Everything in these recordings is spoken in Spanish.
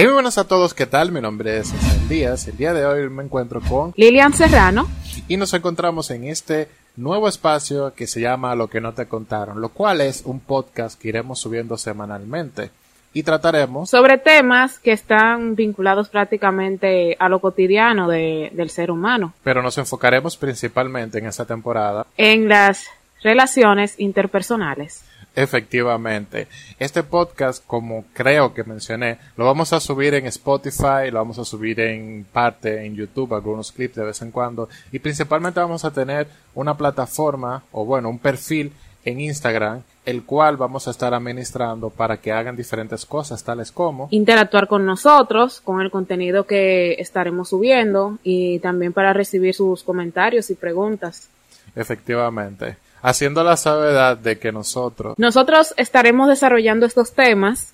Hey, muy buenas a todos, ¿qué tal? Mi nombre es César Díaz. El día de hoy me encuentro con Lilian Serrano y nos encontramos en este nuevo espacio que se llama Lo que no te contaron, lo cual es un podcast que iremos subiendo semanalmente y trataremos sobre temas que están vinculados prácticamente a lo cotidiano de- del ser humano, pero nos enfocaremos principalmente en esta temporada en las relaciones interpersonales. Efectivamente. Este podcast, como creo que mencioné, lo vamos a subir en Spotify, lo vamos a subir en parte en YouTube, algunos clips de vez en cuando, y principalmente vamos a tener una plataforma, o bueno, un perfil en Instagram, el cual vamos a estar administrando para que hagan diferentes cosas, tales como Interactuar con nosotros, con el contenido que estaremos subiendo y también para recibir sus comentarios y preguntas. efectivamente, haciendo la salvedad de que nosotros Nosotros estaremos desarrollando estos temas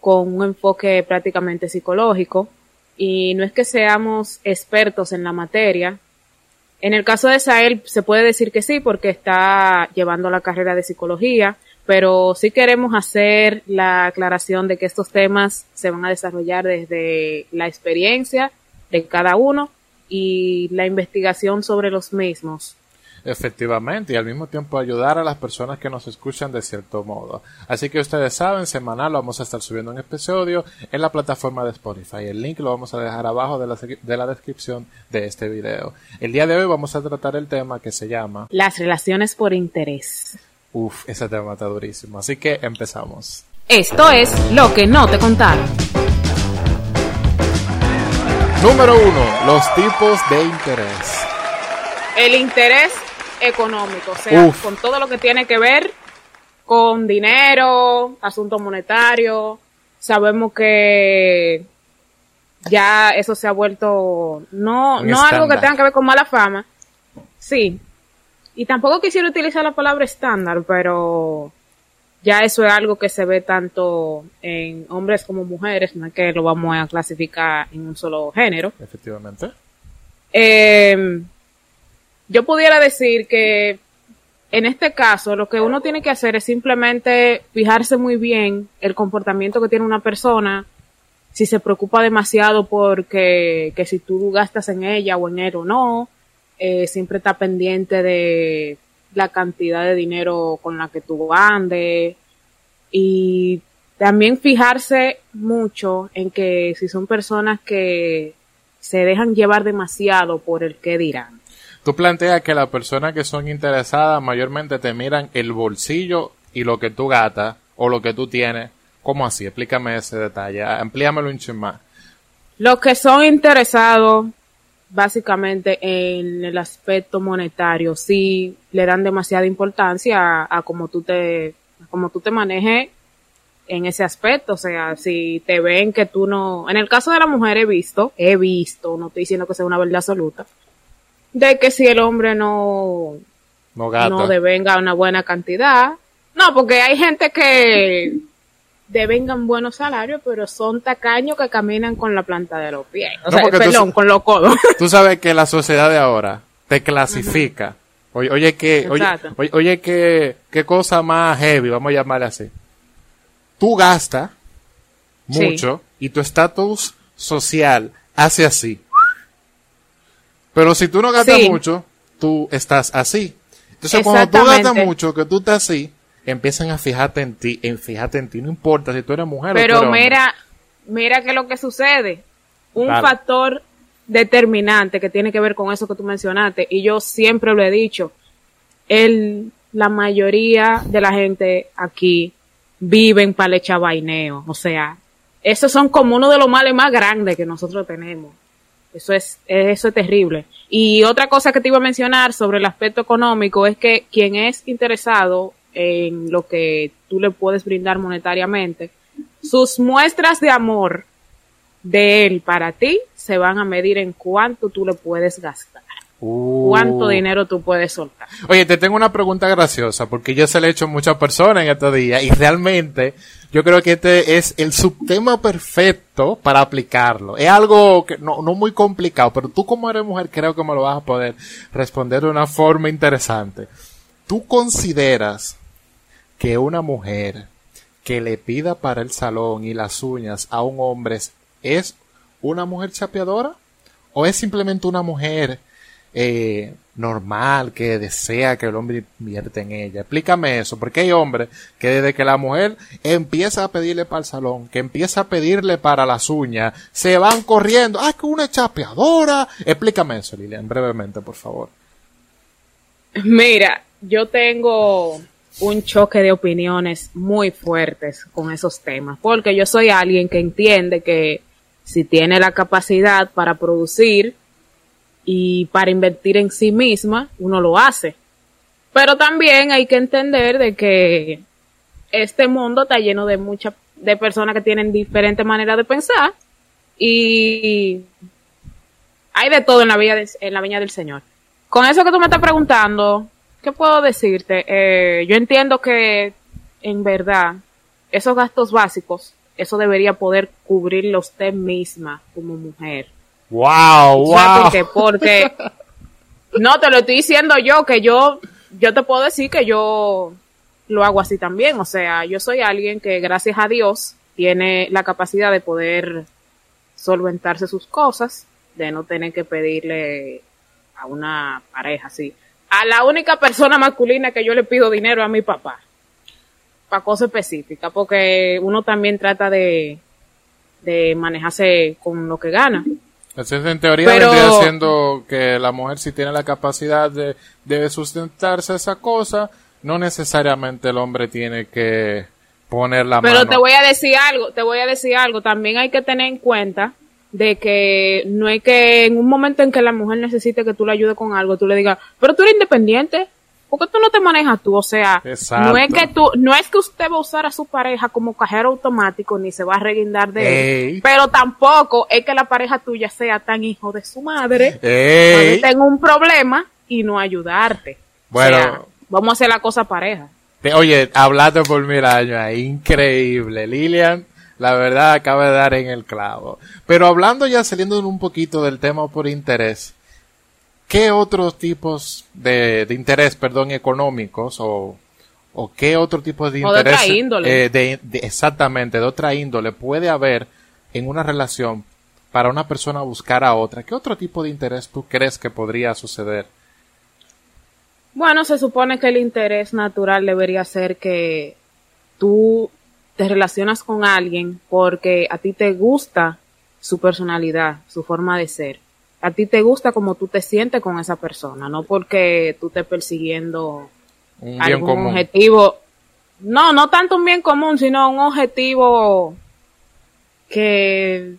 con un enfoque prácticamente psicológico y no es que seamos expertos en la materia. En el caso de Sael se puede decir que sí porque está llevando la carrera de psicología, pero sí queremos hacer la aclaración de que estos temas se van a desarrollar desde la experiencia de cada uno y la investigación sobre los mismos. Efectivamente, y al mismo tiempo ayudar a las personas que nos escuchan de cierto modo. Así que ustedes saben, semanal lo vamos a estar subiendo un episodio en la plataforma de Spotify. El link lo vamos a dejar abajo de la, de la descripción de este video. El día de hoy vamos a tratar el tema que se llama... Las relaciones por interés. Uf, ese tema está durísimo. Así que empezamos. Esto es lo que no te contaron. Número uno, los tipos de interés. El interés económico, o sea, Uf. con todo lo que tiene que ver con dinero, asuntos monetarios. Sabemos que ya eso se ha vuelto no Un no algo que tenga que ver con mala fama. Sí. Y tampoco quisiera utilizar la palabra estándar, pero ya eso es algo que se ve tanto en hombres como mujeres, no es que lo vamos a clasificar en un solo género. Efectivamente. Eh, yo pudiera decir que en este caso lo que uno tiene que hacer es simplemente fijarse muy bien el comportamiento que tiene una persona, si se preocupa demasiado porque que si tú gastas en ella o en él o no, eh, siempre está pendiente de la cantidad de dinero con la que tú andes y también fijarse mucho en que si son personas que se dejan llevar demasiado por el que dirán. Tú planteas que las personas que son interesadas mayormente te miran el bolsillo y lo que tú gastas o lo que tú tienes. ¿Cómo así? Explícame ese detalle. Amplíamelo un chin más. Los que son interesados básicamente en el aspecto monetario, sí le dan demasiada importancia a, cómo tú te, a cómo tú te manejes en ese aspecto. O sea, si te ven que tú no, en el caso de la mujer he visto, he visto, no estoy diciendo que sea una verdad absoluta, de que si el hombre no, No gata. no devenga una buena cantidad. No, porque hay gente que devengan buenos salarios, pero son tacaños que caminan con la planta de los pies. O No, sea, porque tú perdón, con los codos. Tú sabes que la sociedad de ahora te clasifica. Oye, oye que, oye, oye, oye que, qué cosa más heavy, vamos a llamarle así. Tú gastas Sí. mucho y tu estatus social hace así. Pero si tú no gastas Sí. mucho, tú estás así. Entonces cuando tú gastas mucho, que tú estás así, empiezan a fijarte en ti, en fijarte en ti, no importa si tú eres mujer o Pero eres hombre. mira, mira qué es lo que sucede. Un Dale. factor determinante que tiene que ver con eso que tú mencionaste, y yo siempre lo he dicho, el, la mayoría de la gente aquí viven para el chavaineo. O sea, esos son como uno de los males más grandes que nosotros tenemos. Eso es, eso es terrible. Y otra cosa que te iba a mencionar sobre el aspecto económico es que quien es interesado en lo que tú le puedes brindar monetariamente, sus muestras de amor de él para ti se van a medir en cuánto tú le puedes gastar, Uh. cuánto dinero tú puedes soltar. Oye, te tengo una pregunta graciosa, porque yo se le he hecho a muchas personas en estos días y realmente yo creo que este es el subtema perfecto para aplicarlo. Es algo que no, no muy complicado, pero tú como eres mujer creo que me lo vas a poder responder de una forma interesante. ¿Tú consideras que una mujer que le pida para el salón y las uñas a un hombre es una mujer chapeadora o es simplemente una mujer eh, normal que desea que el hombre invierte en ella. Explícame eso, porque hay hombres que desde que la mujer empieza a pedirle para el salón, que empieza a pedirle para las uñas, se van corriendo. ¡Ah, que una chapeadora! Explícame eso, Lilian, brevemente, por favor. Mira, yo tengo un choque de opiniones muy fuertes con esos temas, porque yo soy alguien que entiende que si tiene la capacidad para producir y para invertir en sí misma, uno lo hace. Pero también hay que entender de que este mundo está lleno de muchas de personas que tienen diferentes maneras de pensar y hay de todo en la viña en la viña del Señor. Con eso que tú me estás preguntando, ¿qué puedo decirte? Eh, yo entiendo que en verdad esos gastos básicos, eso debería poder cubrirlo usted misma como mujer. Wow, wow. por qué? Porque no te lo estoy diciendo yo que yo yo te puedo decir que yo lo hago así también, o sea, yo soy alguien que gracias a Dios tiene la capacidad de poder solventarse sus cosas, de no tener que pedirle a una pareja así. A la única persona masculina que yo le pido dinero a mi papá, para cosas específicas, porque uno también trata de, de manejarse con lo que gana. Entonces, en teoría vendría siendo que la mujer si tiene la capacidad de, de sustentarse esa cosa, no necesariamente el hombre tiene que poner la mano. Pero te voy a decir algo, te voy a decir algo, también hay que tener en cuenta de que no es que en un momento en que la mujer necesite que tú le ayudes con algo, tú le digas, pero tú eres independiente, porque tú no te manejas tú, o sea, no es que tú, no es que usted va a usar a su pareja como cajero automático ni se va a reguindar de él, pero tampoco es que la pareja tuya sea tan hijo de su madre, que tenga un problema y no ayudarte. Bueno, vamos a hacer la cosa pareja. oye, hablando por mil años, increíble, Lilian. La verdad acaba de dar en el clavo. Pero hablando ya saliendo un poquito del tema por interés, ¿qué otros tipos de, de interés, perdón, económicos o, o qué otro tipo de interés? De otra índole. Eh, de, exactamente, de otra índole puede haber en una relación para una persona buscar a otra. ¿Qué otro tipo de interés tú crees que podría suceder? Bueno, se supone que el interés natural debería ser que tú te relacionas con alguien porque a ti te gusta su personalidad, su forma de ser a ti te gusta como tú te sientes con esa persona, no porque tú estés persiguiendo algún objetivo. No, no tanto un bien común, sino un objetivo que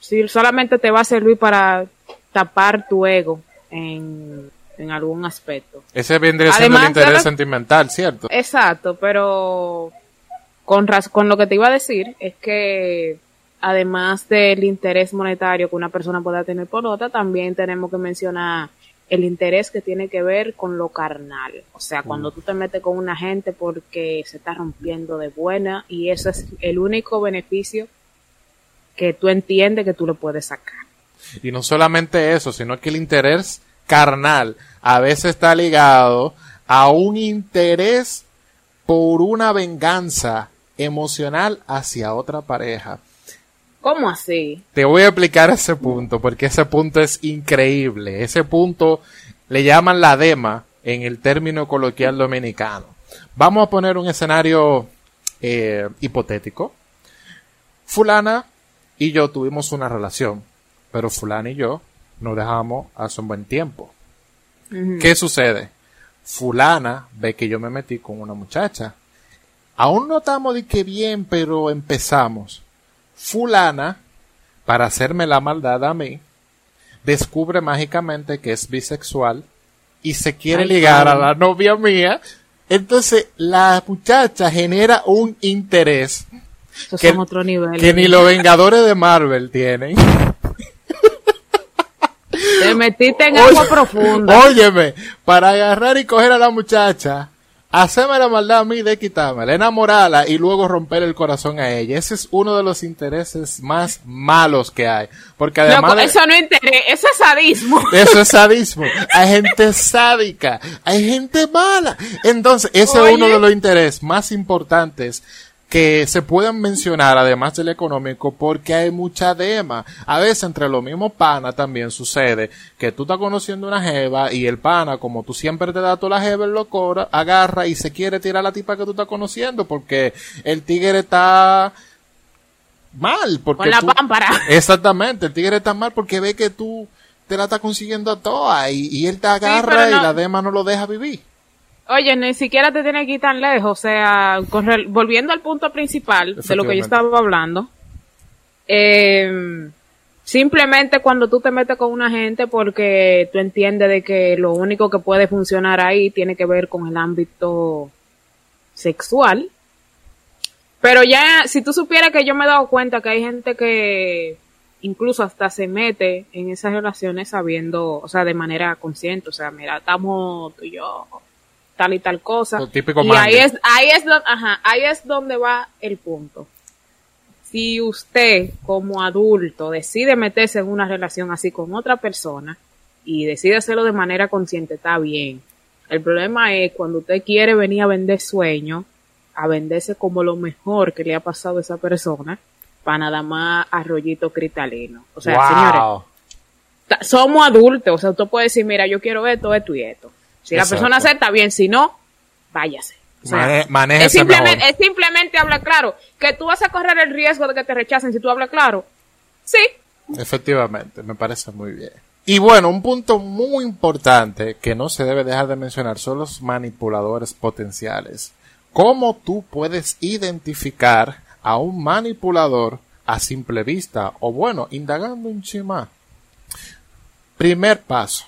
si solamente te va a servir para tapar tu ego en, algún aspecto. Ese vendría siendo el interés sentimental, ¿cierto? Exacto, pero con, con lo que te iba a decir es que además del interés monetario que una persona pueda tener por otra, también tenemos que mencionar el interés que tiene que ver con lo carnal. O sea, cuando mm. tú te metes con una gente porque se está rompiendo de buena y ese es el único beneficio que tú entiendes que tú le puedes sacar. Y no solamente eso, sino que el interés carnal a veces está ligado a un interés por una venganza emocional hacia otra pareja. ¿Cómo así? Te voy a explicar ese punto, porque ese punto es increíble. Ese punto le llaman la dema en el término coloquial dominicano. Vamos a poner un escenario eh, hipotético. Fulana y yo tuvimos una relación, pero Fulana y yo nos dejamos hace un buen tiempo. ¿Qué sucede? Fulana ve que yo me metí con una muchacha. Aún no estamos de que bien, pero empezamos fulana, para hacerme la maldad a mí, descubre mágicamente que es bisexual y se quiere ligar a la novia mía. Entonces la muchacha genera un interés que, otro nivel, que ni los Vengadores de Marvel tienen. Te metiste en agua profunda. Óyeme, para agarrar y coger a la muchacha, Hacerme la maldad a mí de quitarme, enamorarla y luego romper el corazón a ella. Ese es uno de los intereses más malos que hay. Porque además. eso no interesa, eso es sadismo. Eso es sadismo. Hay gente sádica, hay gente mala. Entonces, ese es uno de los intereses más importantes que se pueden mencionar además del económico porque hay mucha dema. A veces entre los mismos pana también sucede que tú estás conociendo una jeva y el pana, como tú siempre te das toda la jeva, lo cobra, agarra y se quiere tirar a la tipa que tú estás conociendo porque el tigre está mal. Porque Con la tú- pámpara. Exactamente, el tigre está mal porque ve que tú te la estás consiguiendo a toda y, y él te agarra y la dema no lo deja vivir. Oye, ni siquiera te tiene que ir tan lejos. O sea, volviendo al punto principal de lo que yo estaba hablando, eh, simplemente cuando tú te metes con una gente porque tú entiendes de que lo único que puede funcionar ahí tiene que ver con el ámbito sexual. Pero ya, si tú supieras que yo me he dado cuenta que hay gente que incluso hasta se mete en esas relaciones sabiendo, o sea, de manera consciente, o sea, mira, estamos tú y yo, tal y tal cosa. Lo típico y ahí es, ahí es donde, ajá, ahí es donde va el punto. Si usted, como adulto, decide meterse en una relación así con otra persona y decide hacerlo de manera consciente, está bien. El problema es cuando usted quiere venir a vender sueños, a venderse como lo mejor que le ha pasado a esa persona, para nada más arrollito cristalino. O sea, señores, wow. somos adultos, o sea, usted puede decir, mira, yo quiero esto, esto y esto. Si la persona acepta bien, si no, váyase. O sea, Mane- manéjese es simplemente, es simplemente hablar claro. Que tú vas a correr el riesgo de que te rechacen si tú hablas claro. Sí. Efectivamente, me parece muy bien. Y bueno, un punto muy importante que no se debe dejar de mencionar son los manipuladores potenciales. ¿Cómo tú puedes identificar a un manipulador a simple vista? O bueno, indagando un chima. Primer paso.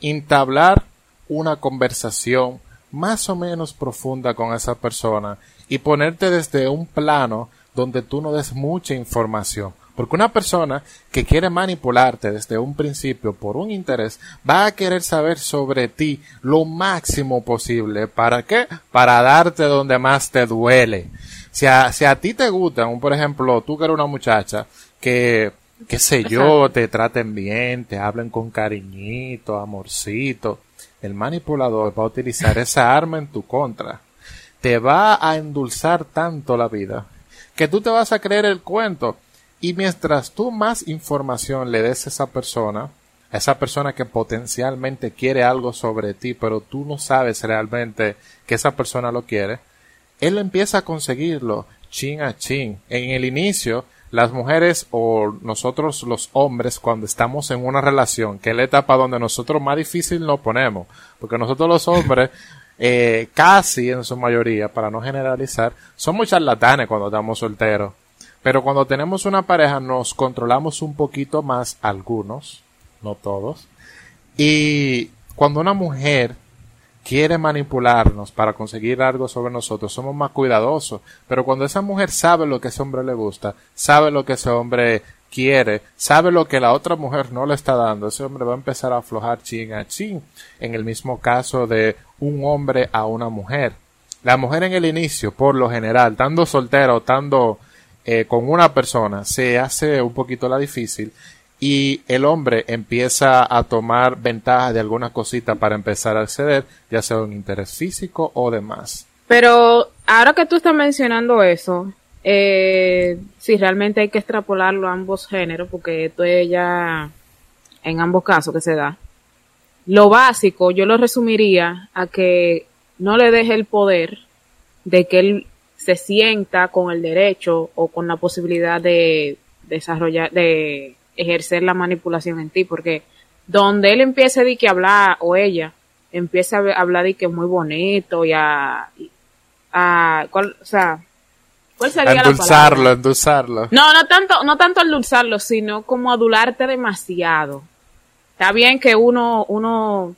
Entablar una conversación más o menos profunda con esa persona y ponerte desde un plano donde tú no des mucha información. Porque una persona que quiere manipularte desde un principio por un interés va a querer saber sobre ti lo máximo posible. ¿Para qué? Para darte donde más te duele. Si a, si a ti te gustan, por ejemplo, tú que eres una muchacha que, qué sé yo, te traten bien, te hablen con cariñito, amorcito, el manipulador va a utilizar esa arma en tu contra. Te va a endulzar tanto la vida que tú te vas a creer el cuento. Y mientras tú más información le des a esa persona, a esa persona que potencialmente quiere algo sobre ti, pero tú no sabes realmente que esa persona lo quiere, él empieza a conseguirlo chin a chin. En el inicio, las mujeres o nosotros los hombres cuando estamos en una relación, que es la etapa donde nosotros más difícil nos ponemos, porque nosotros los hombres, eh, casi en su mayoría, para no generalizar, somos charlatanes cuando estamos solteros. Pero cuando tenemos una pareja nos controlamos un poquito más algunos, no todos. Y cuando una mujer quiere manipularnos para conseguir algo sobre nosotros, somos más cuidadosos. Pero cuando esa mujer sabe lo que ese hombre le gusta, sabe lo que ese hombre quiere, sabe lo que la otra mujer no le está dando, ese hombre va a empezar a aflojar chin a chin. En el mismo caso de un hombre a una mujer. La mujer en el inicio, por lo general, estando soltera o estando eh, con una persona, se hace un poquito la difícil y el hombre empieza a tomar ventaja de alguna cosita para empezar a acceder, ya sea un interés físico o demás. Pero ahora que tú estás mencionando eso, eh, realmente hay que extrapolarlo a ambos géneros, porque esto es ya en ambos casos que se da. Lo básico, yo lo resumiría a que no le deje el poder de que él se sienta con el derecho o con la posibilidad de desarrollar, de ejercer la manipulación en ti, porque donde él empiece de que hablar, o ella, empieza a hablar de que es muy bonito y a, a ¿cuál, o sea, ¿cuál sería la Endulzarlo, palabra? endulzarlo. No, no tanto, no tanto endulzarlo, sino como adularte demasiado. Está bien que uno, uno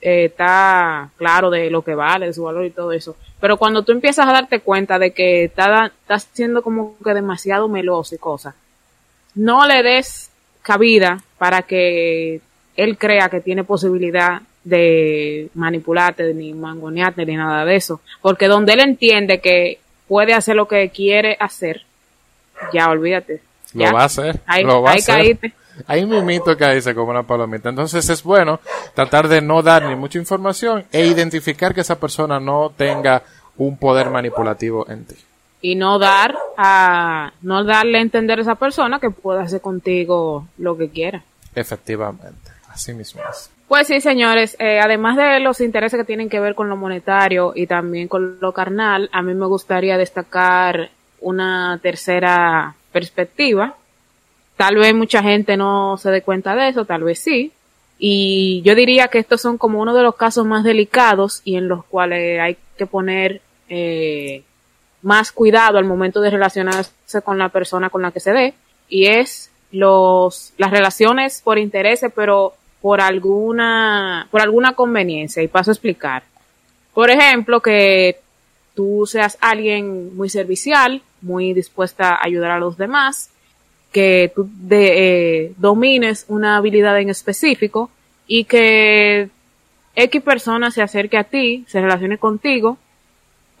eh, está claro de lo que vale, de su valor y todo eso. Pero cuando tú empiezas a darte cuenta de que está, estás siendo como que demasiado meloso y cosas, no le des cabida para que él crea que tiene posibilidad de manipularte, ni mangonearte, ni nada de eso. Porque donde él entiende que puede hacer lo que quiere hacer, ya olvídate. Lo Ya. va a hacer. Ahí, lo va a ahí hacer. caíste. Hay un mimito que dice como una palomita. Entonces es bueno tratar de no dar ni mucha información e identificar que esa persona no tenga un poder manipulativo en ti. Y no dar a no darle a entender a esa persona que puede hacer contigo lo que quiera. Efectivamente, así mismo es. Pues sí, señores, eh, además de los intereses que tienen que ver con lo monetario y también con lo carnal, a mí me gustaría destacar una tercera perspectiva. Tal vez mucha gente no se dé cuenta de eso, tal vez sí. Y yo diría que estos son como uno de los casos más delicados y en los cuales hay que poner eh, más cuidado al momento de relacionarse con la persona con la que se dé. Y es los, las relaciones por intereses, pero por alguna, por alguna conveniencia. Y paso a explicar. Por ejemplo, que tú seas alguien muy servicial, muy dispuesta a ayudar a los demás, que tú eh, domines una habilidad en específico y que X persona se acerque a ti, se relacione contigo,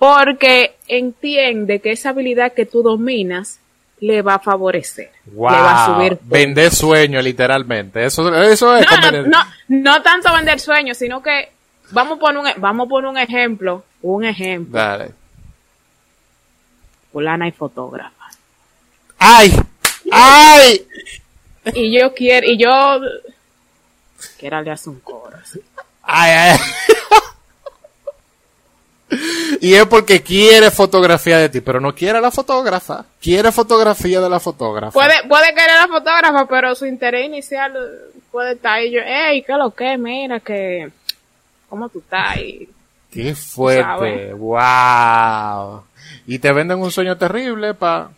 porque entiende que esa habilidad que tú dominas le va a favorecer. Wow. Le va a subir. Vender sueño, literalmente. Eso, eso es No, no, no, no tanto vender sueños, sino que vamos a poner un, vamos a poner un ejemplo, un ejemplo. Dale. Fulana y fotógrafa. ¡Ay! ¡Ay! Y yo quiero, y yo quiero le hace un coro. así. ¡Ay, ay! Y es porque quiere fotografía de ti, pero no quiere a la fotógrafa. Quiere fotografía de la fotógrafa. Puede, puede querer la fotógrafa, pero su interés inicial puede estar ahí. Yo, hey, ¿qué lo que? Mira que, ¿cómo tú estás? Y, ¡Qué fuerte! ¡Wow! Y te venden un sueño terrible pa...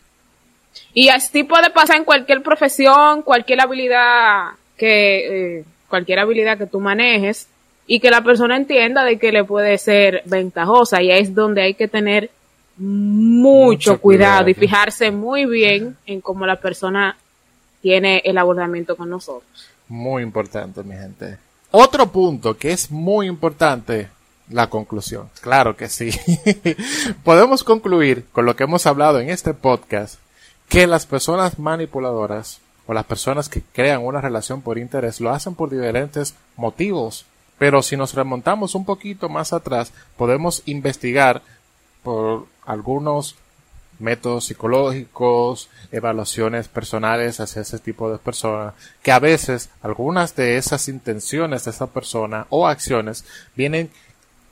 y así puede pasar en cualquier profesión, cualquier habilidad que, eh, cualquier habilidad que tú manejes y que la persona entienda de que le puede ser ventajosa y ahí es donde hay que tener mucho, Mucho cuidado, cuidado. y fijarse muy bien en cómo la persona tiene el abordamiento con nosotros. Muy importante, mi gente. Otro punto que es muy importante, la conclusión. Claro que sí. Podemos concluir con lo que hemos hablado en este podcast, que las personas manipuladoras o las personas que crean una relación por interés lo hacen por diferentes motivos. Pero si nos remontamos un poquito más atrás, podemos investigar por algunos métodos psicológicos, evaluaciones personales hacia ese tipo de personas, que a veces algunas de esas intenciones de esa persona o acciones vienen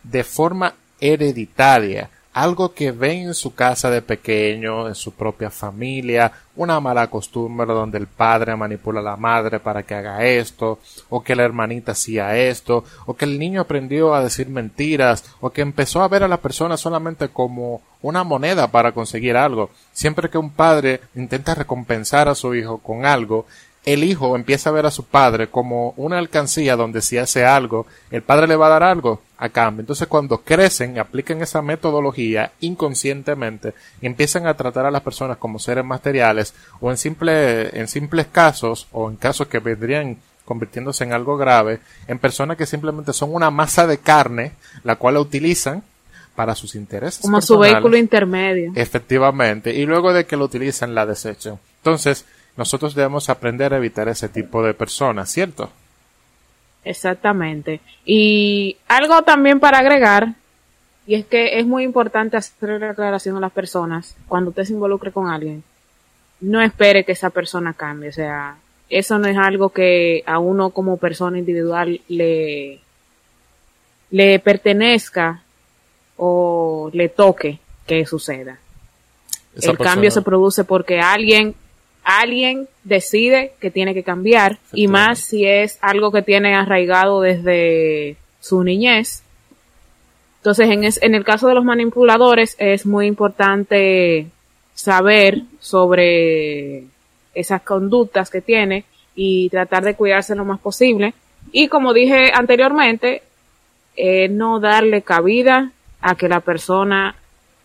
de forma hereditaria, algo que ven en su casa de pequeño, en su propia familia, una mala costumbre donde el padre manipula a la madre para que haga esto, o que la hermanita hacía esto, o que el niño aprendió a decir mentiras, o que empezó a ver a la persona solamente como una moneda para conseguir algo. Siempre que un padre intenta recompensar a su hijo con algo, el hijo empieza a ver a su padre como una alcancía donde si hace algo, el padre le va a dar algo a cambio. Entonces cuando crecen, aplican esa metodología inconscientemente empiezan a tratar a las personas como seres materiales o en, simple, en simples casos o en casos que vendrían convirtiéndose en algo grave, en personas que simplemente son una masa de carne, la cual la utilizan para sus intereses. Como su vehículo intermedio. Efectivamente, y luego de que lo utilizan la desechan. Entonces, nosotros debemos aprender a evitar ese tipo de personas, ¿cierto? Exactamente. Y algo también para agregar, y es que es muy importante hacer la aclaración a las personas cuando usted se involucre con alguien. No espere que esa persona cambie, o sea, eso no es algo que a uno como persona individual le, le pertenezca o le toque que suceda. Esa el cambio se produce porque alguien alguien decide que tiene que cambiar y más si es algo que tiene arraigado desde su niñez. Entonces, en, es- en el caso de los manipuladores es muy importante saber sobre esas conductas que tiene y tratar de cuidarse lo más posible. Y como dije anteriormente, eh, no darle cabida a que la persona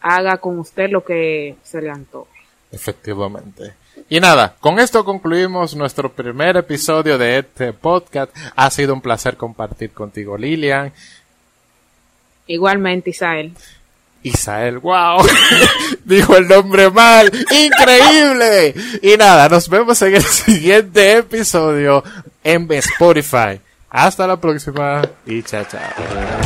haga con usted lo que se le antoje. Efectivamente. Y nada, con esto concluimos nuestro primer episodio de este podcast. Ha sido un placer compartir contigo, Lilian. Igualmente, Isael. Isael, wow, dijo el nombre mal, increíble. Y nada, nos vemos en el siguiente episodio en Spotify. Hasta la próxima y chao, chao.